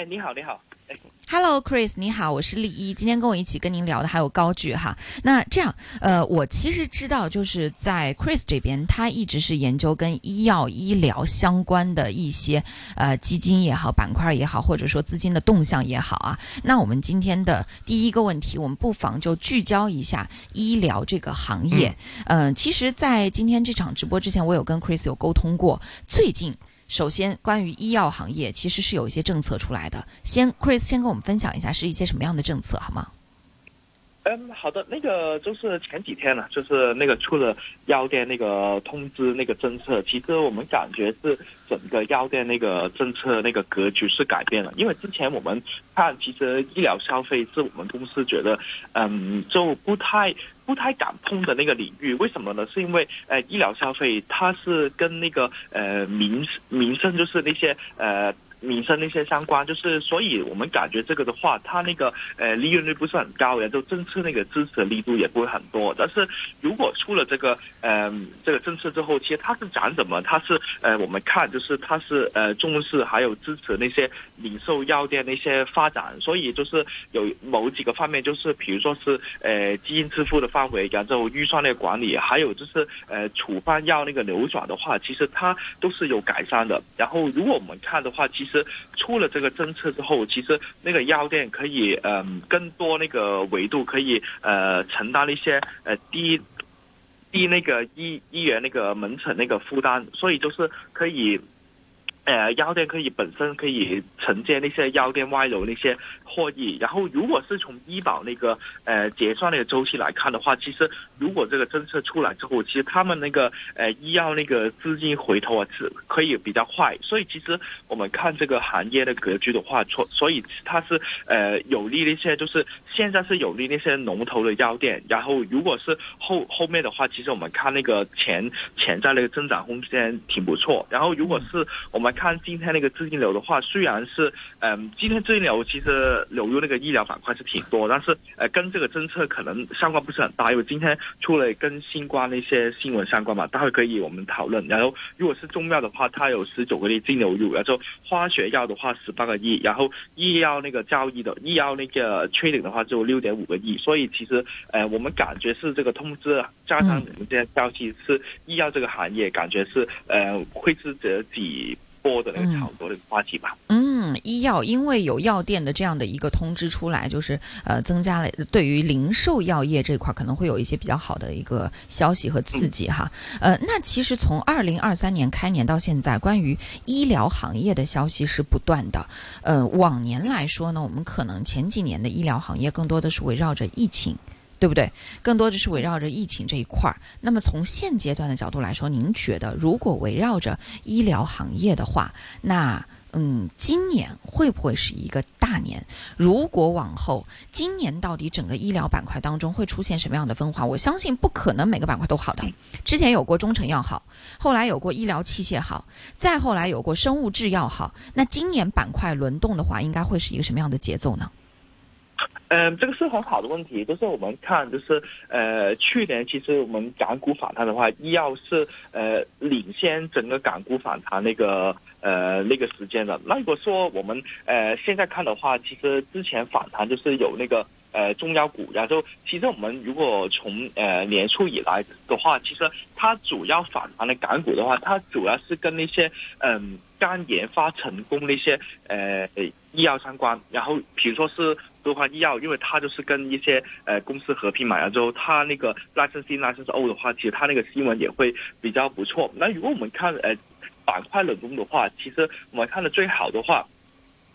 哎，你好，你好。Hello，Chris，你好，我是丽一。今天跟我一起跟您聊的还有高举哈。那这样，呃，我其实知道，就是在 Chris 这边，他一直是研究跟医药医疗相关的一些呃基金也好、板块也好，或者说资金的动向也好啊。那我们今天的第一个问题，我们不妨就聚焦一下医疗这个行业。嗯，其实，在今天这场直播之前，我有跟 Chris 有沟通过，最近。首先，关于医药行业，其实是有一些政策出来的。先，Chris 先跟我们分享一下是一些什么样的政策，好吗？嗯，好的。那个就是前几天呢，就是那个出了药店那个通知那个政策，其实我们感觉是整个药店那个政策那个格局是改变了。因为之前我们看，其实医疗消费是我们公司觉得，嗯，就不太。不太敢碰的那个领域，为什么呢？是因为呃，医疗消费它是跟那个呃民民生，就是那些呃。民生那些相关，就是所以我们感觉这个的话，它那个呃利润率不是很高，然后政策那个支持力度也不会很多。但是如果出了这个呃这个政策之后，其实它是讲什么？它是呃我们看就是它是呃重视还有支持那些零售药店那些发展，所以就是有某几个方面，就是比如说是呃基因支付的范围，然后预算的管理，还有就是呃处方药那个流转的话，其实它都是有改善的。然后如果我们看的话，其实。是出了这个政策之后，其实那个药店可以嗯更多那个维度可以呃承担一些呃低低那个医医院那个门诊那个负担，所以就是可以。呃，药店可以本身可以承接那些药店外流那些获益，然后如果是从医保那个呃结算那个周期来看的话，其实如果这个政策出来之后，其实他们那个呃医药那个资金回头啊是可以比较快，所以其实我们看这个行业的格局的话，所所以它是呃有利那些就是现在是有利那些龙头的药店，然后如果是后后面的话，其实我们看那个潜潜在那个增长空间挺不错，然后如果是我们。看今天那个资金流的话，虽然是嗯，今天资金流其实流入那个医疗板块是挺多，但是呃，跟这个政策可能相关不是很大，因为今天出了跟新冠那些新闻相关嘛，待会可以我们讨论。然后如果是中药的话，它有十九个亿净流入，然后化学药的话十八个亿，然后医药那个交易的医药那个缺点的话就六点五个亿，所以其实呃，我们感觉是这个通知加上你们这些消息，是医药这个行业感觉是呃会是这几。多的那个炒作的话题吧。嗯，医药因为有药店的这样的一个通知出来，就是呃增加了对于零售药业这块可能会有一些比较好的一个消息和刺激哈。呃，那其实从二零二三年开年到现在，关于医疗行业的消息是不断的。呃，往年来说呢，我们可能前几年的医疗行业更多的是围绕着疫情。对不对？更多的是围绕着疫情这一块儿。那么从现阶段的角度来说，您觉得如果围绕着医疗行业的话，那嗯，今年会不会是一个大年？如果往后今年到底整个医疗板块当中会出现什么样的分化？我相信不可能每个板块都好的。之前有过中成药好，后来有过医疗器械好，再后来有过生物制药好。那今年板块轮动的话，应该会是一个什么样的节奏呢？嗯，这个是很好的问题。就是我们看，就是呃，去年其实我们港股反弹的话，医药是呃领先整个港股反弹那个呃那个时间的。那如果说我们呃现在看的话，其实之前反弹就是有那个呃中药股，然后其实我们如果从呃年初以来的话，其实它主要反弹的港股的话，它主要是跟那些嗯刚研发成功那些呃医药相关，然后比如说是。多环医药，因为它就是跟一些呃公司合并买了之后它那个 license C license O 的话，其实它那个新闻也会比较不错。那如果我们看呃板块冷冻的话，其实我们看的最好的话，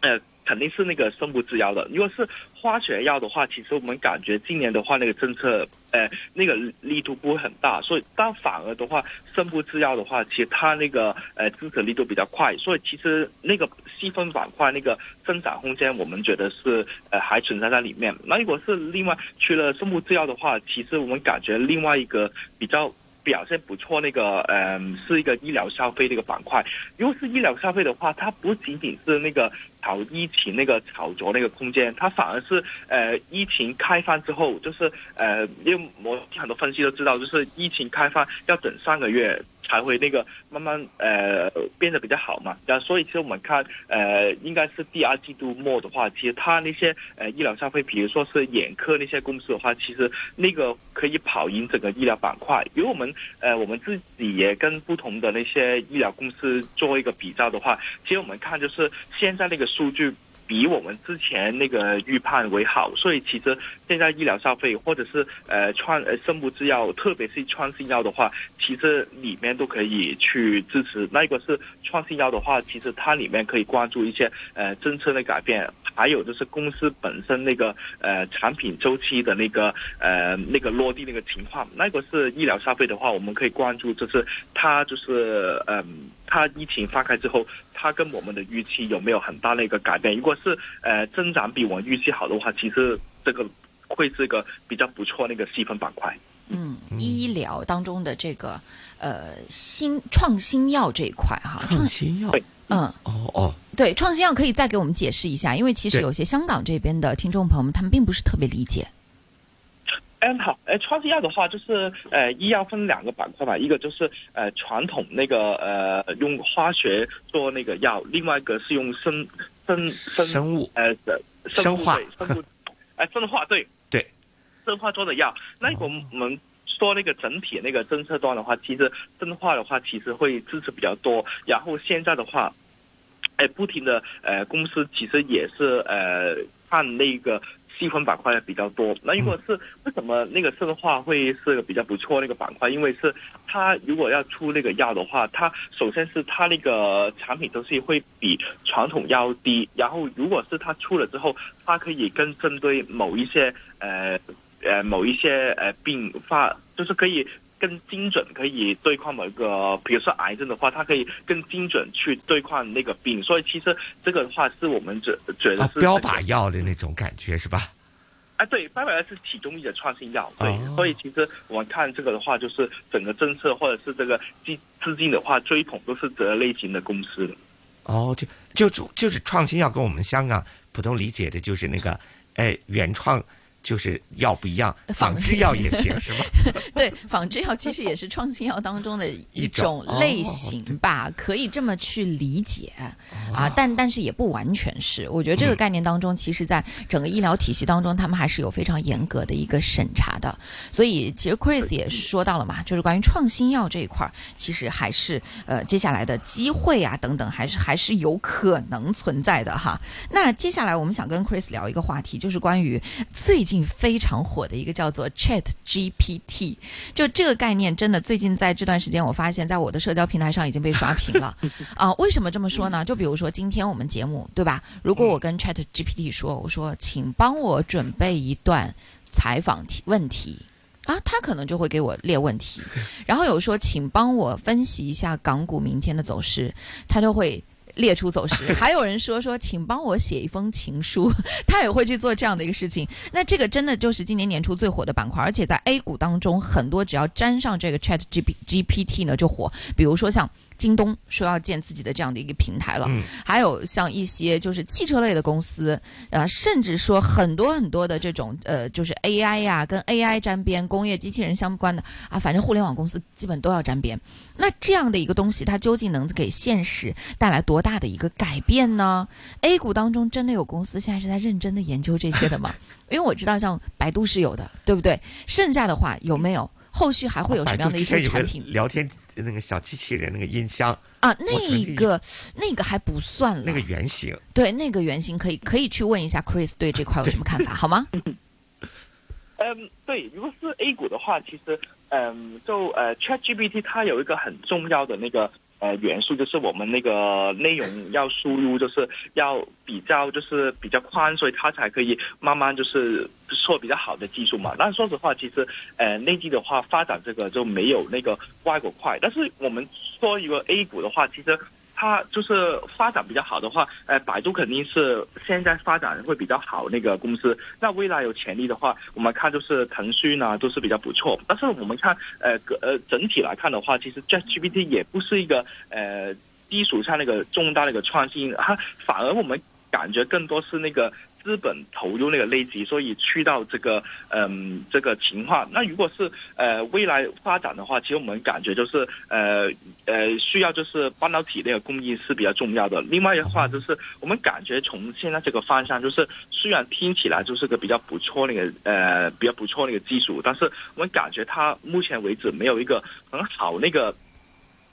呃。肯定是那个生物制药的。如果是化学药的话，其实我们感觉今年的话，那个政策，呃，那个力度不会很大。所以，但反而的话，生物制药的话，其实它那个呃支持力度比较快。所以，其实那个细分板块那个增长空间，我们觉得是呃还存在在里面。那如果是另外除了生物制药的话，其实我们感觉另外一个比较。表现不错，那个嗯，是一个医疗消费的一个板块。如果是医疗消费的话，它不仅仅是那个炒疫情那个炒作那个空间，它反而是呃疫情开放之后，就是呃，因为我很多分析都知道，就是疫情开放要等三个月。才会那个慢慢呃变得比较好嘛。然后所以其实我们看呃应该是第二季度末的话，其实它那些呃医疗消费，比如说是眼科那些公司的话，其实那个可以跑赢整个医疗板块。因为我们呃我们自己也跟不同的那些医疗公司做一个比较的话，其实我们看就是现在那个数据。比我们之前那个预判为好，所以其实现在医疗消费或者是呃创呃生物制药，特别是创新药的话，其实里面都可以去支持。那个是创新药的话，其实它里面可以关注一些呃政策的改变，还有就是公司本身那个呃产品周期的那个呃那个落地那个情况。那个是医疗消费的话，我们可以关注就是它就是嗯。它疫情放开之后，它跟我们的预期有没有很大的一个改变？如果是呃增长比我们预期好的话，其实这个会是一个比较不错那个细分板块。嗯，医疗当中的这个呃新创新药这一块哈，创新药，嗯，哦哦，对，创新药可以再给我们解释一下，因为其实有些香港这边的听众朋友们，他们并不是特别理解。嗯，好，呃，创新药的话，就是呃，医药分两个板块吧，一个就是呃传统那个呃用化学做那个药，另外一个是用生生生生物。呃生化。生物。哎生化对对生化做的药。那我们我们说那个整体那个政策端的话，其实生化的话其实会支持比较多。然后现在的话，哎，不停的呃公司其实也是呃看那个。细分板块比较多，那如果是为什么那个生化会是个比较不错那个板块？因为是它如果要出那个药的话，它首先是它那个产品周期会比传统药低，然后如果是它出了之后，它可以更针对某一些呃呃某一些呃病发，就是可以。更精准可以对抗某一个，比如说癌症的话，它可以更精准去对抗那个病，所以其实这个的话是我们觉觉得是标靶药的那种感觉是吧？啊，对，标靶药是体中医的创新药，对，所以其实我们看这个的话，就是整个政策或者是这个资资金的话追捧都是这类型的公司的。哦，就就就是创新药跟我们香港普通理解的就是那个哎原创。就是药不一样，仿制药也行是吧？对，仿制药其实也是创新药当中的一种类型吧，可以这么去理解啊。但但是也不完全是，我觉得这个概念当中，其实在整个医疗体系当中，他们还是有非常严格的一个审查的。所以其实 Chris 也说到了嘛，就是关于创新药这一块，其实还是呃接下来的机会啊等等，还是还是有可能存在的哈。那接下来我们想跟 Chris 聊一个话题，就是关于最近。非常火的一个叫做 Chat GPT，就这个概念真的最近在这段时间，我发现在我的社交平台上已经被刷屏了 啊！为什么这么说呢？就比如说今天我们节目对吧？如果我跟 Chat GPT 说，我说请帮我准备一段采访题问题啊，他可能就会给我列问题，然后有说请帮我分析一下港股明天的走势，他就会。列出走势，还有人说说，请帮我写一封情书，他也会去做这样的一个事情。那这个真的就是今年年初最火的板块，而且在 A 股当中，很多只要沾上这个 Chat G P G P T 呢就火，比如说像。京东说要建自己的这样的一个平台了，还有像一些就是汽车类的公司，啊，甚至说很多很多的这种呃，就是 AI 呀，跟 AI 沾边、工业机器人相关的啊，反正互联网公司基本都要沾边。那这样的一个东西，它究竟能给现实带来多大的一个改变呢？A 股当中真的有公司现在是在认真的研究这些的吗？因为我知道像百度是有的，对不对？剩下的话有没有？后续还会有什么样的一些产品？聊天。那个小机器人，那个音箱啊，那个那个还不算了。那个原型，对，那个原型可以可以去问一下 Chris 对这块有什么看法，好吗？嗯，对，如果是 A 股的话，其实嗯，就呃，ChatGPT 它有一个很重要的那个。呃，元素就是我们那个内容要输入，就是要比较就是比较宽，所以它才可以慢慢就是做比较好的技术嘛。但说实话，其实呃内地的话发展这个就没有那个外国快。但是我们说一个 A 股的话，其实。它就是发展比较好的话，呃，百度肯定是现在发展会比较好那个公司。那未来有潜力的话，我们看就是腾讯呢都是比较不错。但是我们看呃呃整体来看的话，其实 ChatGPT 也不是一个呃基础上那个重大的一个创新，它反而我们感觉更多是那个。资本投入那个累积，所以去到这个嗯这个情况。那如果是呃未来发展的话，其实我们感觉就是呃呃需要就是半导体那个供应是比较重要的。另外的话就是我们感觉从现在这个方向，就是虽然听起来就是个比较不错那个呃比较不错那个技术，但是我们感觉它目前为止没有一个很好那个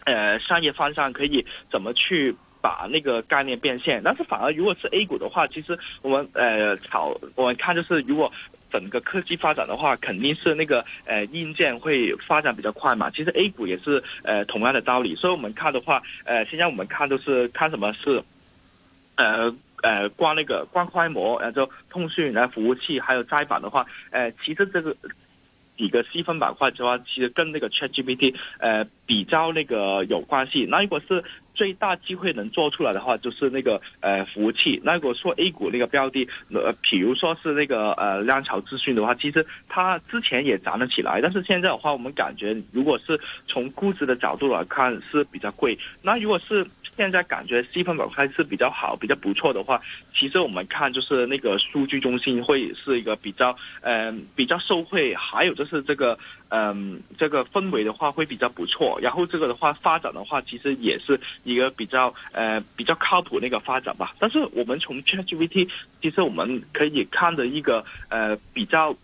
呃商业方向可以怎么去。把那个概念变现，但是反而如果是 A 股的话，其实我们呃炒我们看就是如果整个科技发展的话，肯定是那个呃硬件会发展比较快嘛。其实 A 股也是呃同样的道理，所以我们看的话，呃现在我们看都是看什么是呃呃光那个光快模，然后通讯、然后服务器还有载板的话，呃其实这个几个细分板块的话，其实跟那个 ChatGPT 呃比较那个有关系。那如果是最大机会能做出来的话，就是那个呃服务器。那如果说 A 股那个标的，呃，比如说是那个呃浪潮资讯的话，其实它之前也涨了起来，但是现在的话，我们感觉如果是从估值的角度来看是比较贵。那如果是现在感觉细分板块是比较好、比较不错的话，其实我们看就是那个数据中心会是一个比较嗯比较受惠，还有就是这个。嗯，这个氛围的话会比较不错，然后这个的话发展的话，其实也是一个比较呃比较靠谱那个发展吧。但是我们从 ChatGPT，其实我们可以看的一个呃比较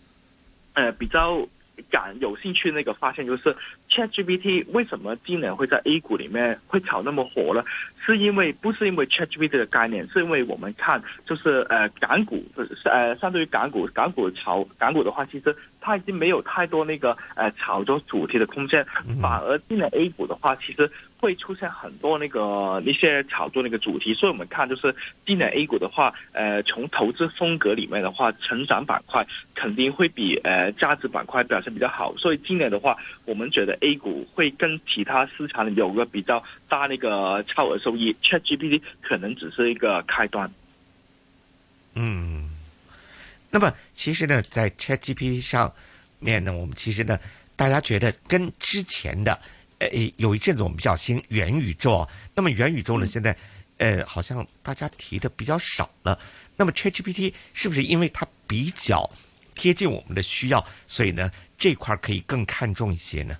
呃比较感有兴趣那个发现就是 ChatGPT 为什么今年会在 A 股里面会炒那么火呢？是因为不是因为 ChatGPT 的概念，是因为我们看就是呃港股呃相对于港股港股炒港股的话，其实。它已经没有太多那个呃炒作主题的空间，反而进了 A 股的话，其实会出现很多那个一些炒作那个主题。所以我们看就是今年 A 股的话，呃，从投资风格里面的话，成长板块肯定会比呃价值板块表现比较好。所以今年的话，我们觉得 A 股会跟其他市场有个比较大那个超额收益，ChatGPT 可能只是一个开端。嗯。那么其实呢，在 ChatGPT 上面呢，我们其实呢，大家觉得跟之前的，呃，有一阵子我们比较兴元宇宙啊。那么元宇宙呢，现在呃，好像大家提的比较少了。那么 ChatGPT 是不是因为它比较贴近我们的需要，所以呢，这块可以更看重一些呢？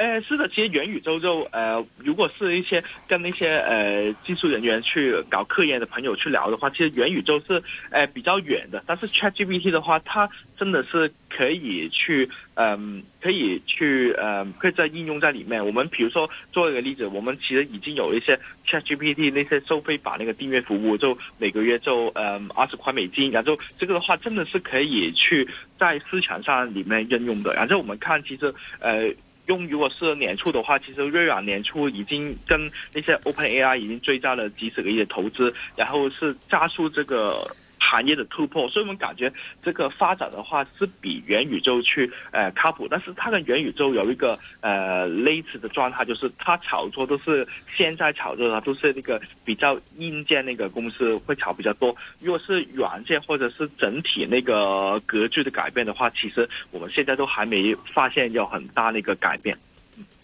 呃，是的，其实元宇宙就呃，如果是一些跟那些呃技术人员去搞科研的朋友去聊的话，其实元宇宙是呃比较远的。但是 ChatGPT 的话，它真的是可以去嗯，可以去呃，可以在应用在里面。我们比如说做一个例子，我们其实已经有一些 ChatGPT 那些收费版那个订阅服务，就每个月就呃二十块美金，然后这个的话真的是可以去在市场上里面应用的。然后我们看，其实呃。用如果是年初的话，其实微软年初已经跟那些 Open AI 已经追加了几十个亿的投资，然后是加速这个。行业的突破，所以我们感觉这个发展的话是比元宇宙去呃靠谱，但是它跟元宇宙有一个呃类似的状态，就是它炒作都是现在炒作的都是那个比较硬件那个公司会炒比较多，如果是软件或者是整体那个格局的改变的话，其实我们现在都还没发现有很大那个改变。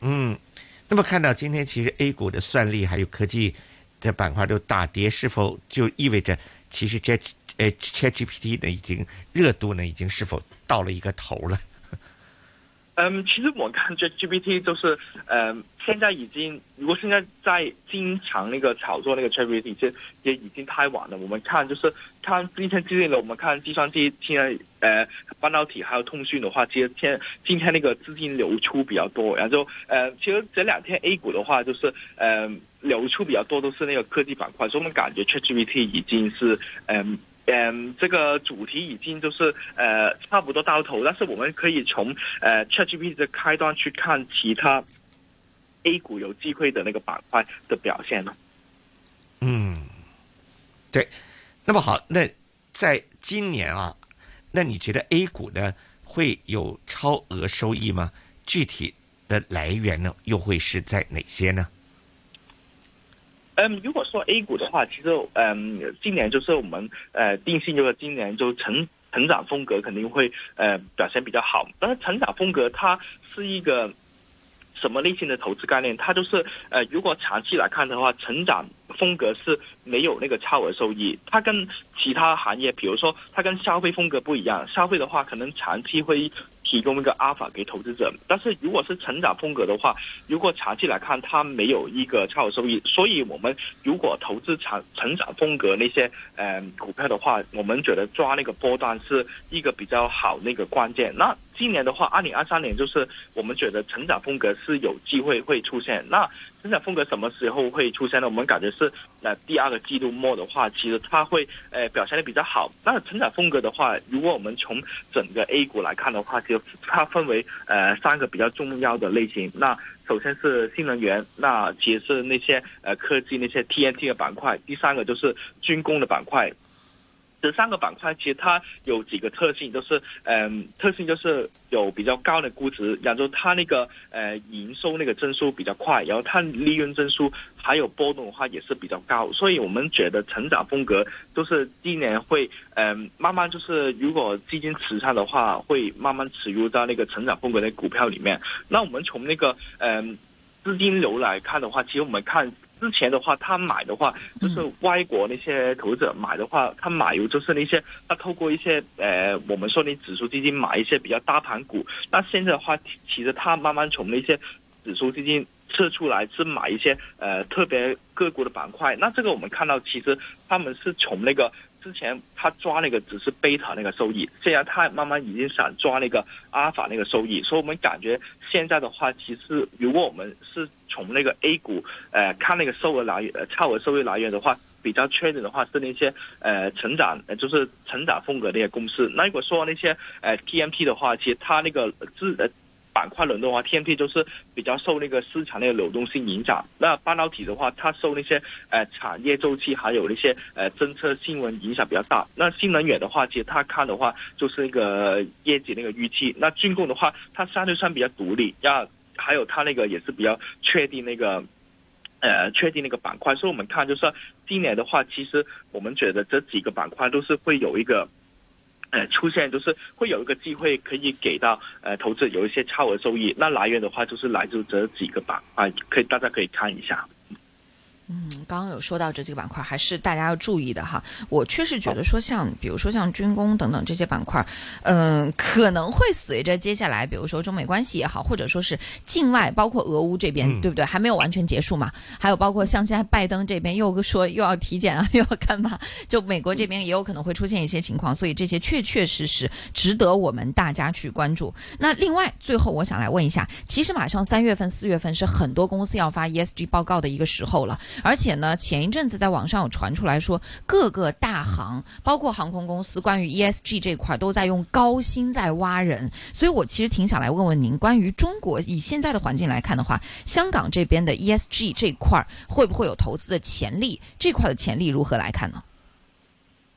嗯，那么看到今天其实 A 股的算力还有科技的板块都大跌，是否就意味着其实这？呃，ChatGPT 呢，已经热度呢，已经是否到了一个头了？嗯，其实我看 ChatGPT 就是，呃，现在已经，如果现在在经常那个炒作那个 ChatGPT，这也已经太晚了。我们看就是看今天最近的，我们看计算机现在呃半导体还有通讯的话，其实天今天那个资金流出比较多，然后呃，其实这两天 A 股的话，就是呃流出比较多都是那个科技板块，所以我们感觉 ChatGPT 已经是嗯。嗯，这个主题已经就是呃差不多到头，但是我们可以从呃 ChatGPT 的开端去看其他 A 股有机会的那个板块的表现呢。嗯，对。那么好，那在今年啊，那你觉得 A 股呢会有超额收益吗？具体的来源呢又会是在哪些呢？嗯，如果说 A 股的话，其实嗯，今年就是我们呃定性就是今年就成成长风格肯定会呃表现比较好，但是成长风格它是一个什么类型的投资概念？它就是呃，如果长期来看的话，成长风格是没有那个超额收益。它跟其他行业，比如说它跟消费风格不一样。消费的话，可能长期会提供一个阿尔法给投资者。但是如果是成长风格的话，如果长期来看，它没有一个超额收益。所以我们如果投资长成长风格那些呃股票的话，我们觉得抓那个波段是一个比较好那个关键。那今年的话，二零二三年就是我们觉得成长风格是有机会会出现。那成长风格什么时候会出现呢？我们感觉是那第二个季度末的话，其实它会呃表现的比较好。那成长风格的话，如果我们从整个 A 股来看的话，其实它分为呃三个比较重要的类型。那首先是新能源，那其实是那些呃科技那些 TNT 的板块。第三个就是军工的板块。这三个板块其实它有几个特性，就是嗯，特性就是有比较高的估值，然后它那个呃营收那个增速比较快，然后它利润增速还有波动的话也是比较高，所以我们觉得成长风格都是今年会嗯慢慢就是如果基金持仓的话，会慢慢持入到那个成长风格的股票里面。那我们从那个嗯资金流来看的话，其实我们看。之前的话，他买的话就是外国那些投资者买的话，他买入就是那些他透过一些呃，我们说你指数基金买一些比较大盘股。那现在的话，其实他慢慢从那些指数基金撤出来，是买一些呃特别个股的板块。那这个我们看到，其实他们是从那个。之前他抓那个只是贝塔那个收益，现在他慢慢已经想抓那个阿尔法那个收益，所以我们感觉现在的话，其实如果我们是从那个 A 股呃看那个收额来源、呃超额收益来源的话，比较确定的话是那些呃成长，呃就是成长风格那些公司。那如果说那些呃 TMT 的话，其实它那个自呃。板块轮动的话，TMT 就是比较受那个市场那个流动性影响。那半导体的话，它受那些呃产业周期还有那些呃政策新闻影响比较大。那新能源的话，其实它看的话就是那个业绩那个预期。那军工的话，它相对上比较独立，要还有它那个也是比较确定那个呃确定那个板块。所以我们看就是今年的话，其实我们觉得这几个板块都是会有一个。出现就是会有一个机会可以给到呃投资有一些超额收益，那来源的话就是来自这几个板块，可以大家可以看一下。嗯，刚刚有说到这几个板块，还是大家要注意的哈。我确实觉得说，像比如说像军工等等这些板块，嗯，可能会随着接下来，比如说中美关系也好，或者说是境外，包括俄乌这边，对不对？还没有完全结束嘛。还有包括像现在拜登这边又说又要体检啊，又要干嘛？就美国这边也有可能会出现一些情况，所以这些确确实实值得我们大家去关注。那另外，最后我想来问一下，其实马上三月份、四月份是很多公司要发 ESG 报告的一个时候了。而且呢，前一阵子在网上有传出来说，各个大行，包括航空公司，关于 ESG 这块都在用高薪在挖人。所以我其实挺想来问问您，关于中国以现在的环境来看的话，香港这边的 ESG 这块会不会有投资的潜力？这块的潜力如何来看呢？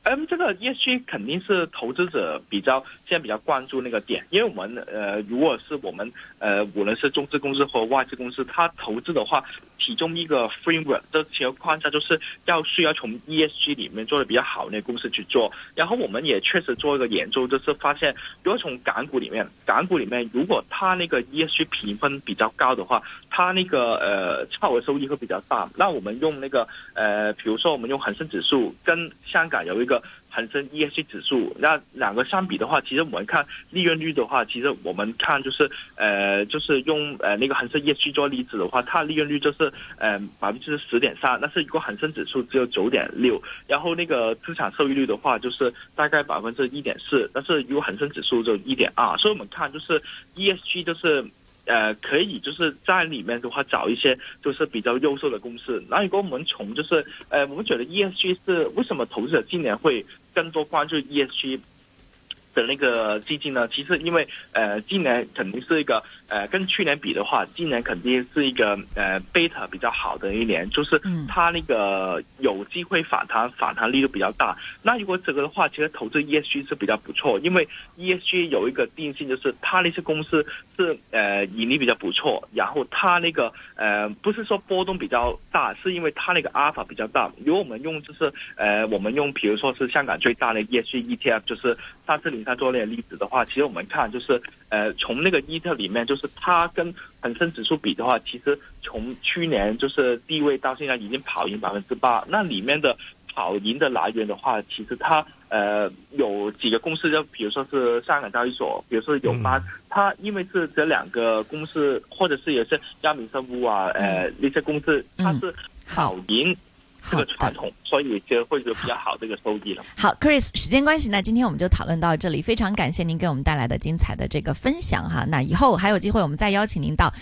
嗯，这个 ESG 肯定是投资者比较现在比较关注那个点，因为我们呃，如果是我们呃，无论是中资公司和外资公司，它投资的话。其中一个 framework 的情况下，就是要需要从 ESG 里面做的比较好那公司去做。然后我们也确实做一个研究，就是发现，如果从港股里面，港股里面如果它那个 ESG 评分比较高的话，它那个呃超额收益会比较大。那我们用那个呃，比如说我们用恒生指数跟香港有一个。恒生 ESG 指数，那两个相比的话，其实我们看利润率的话，其实我们看就是呃，就是用呃那个恒生 ESG 做例子的话，它利润率就是呃百分之十点三，但是如果恒生指数只有九点六，然后那个资产收益率的话就是大概百分之一点四，但是如果恒生指数就一点二，所以我们看就是 ESG 就是。呃，可以就是在里面的话找一些就是比较优秀的公司。那如果我们从就是呃，我们觉得 ESG 是为什么投资者今年会更多关注 ESG？的那个基金呢，其实因为呃，今年肯定是一个呃，跟去年比的话，今年肯定是一个呃贝塔比较好的一年，就是它那个有机会反弹，反弹力度比较大。那如果这个的话，其实投资 ESG 是比较不错，因为 ESG 有一个定性，就是它那些公司是呃盈利比较不错，然后它那个呃不是说波动比较大，是因为它那个阿尔法比较大。如果我们用就是呃我们用比如说是香港最大的 ESG ETF，就是它这里。银山做那个例子的话，其实我们看就是呃，从那个 e 特里面，就是它跟恒生指数比的话，其实从去年就是低位到现在已经跑赢百分之八。那里面的跑赢的来源的话，其实它呃有几个公司，就比如说是香港交易所，比如说友邦，它因为是这两个公司，或者是有些药明生物啊，呃那些公司，它是跑赢。这个传统，所以就会有比较好的一个收益了。好，Chris，时间关系呢，今天我们就讨论到这里，非常感谢您给我们带来的精彩的这个分享哈。那以后还有机会，我们再邀请您到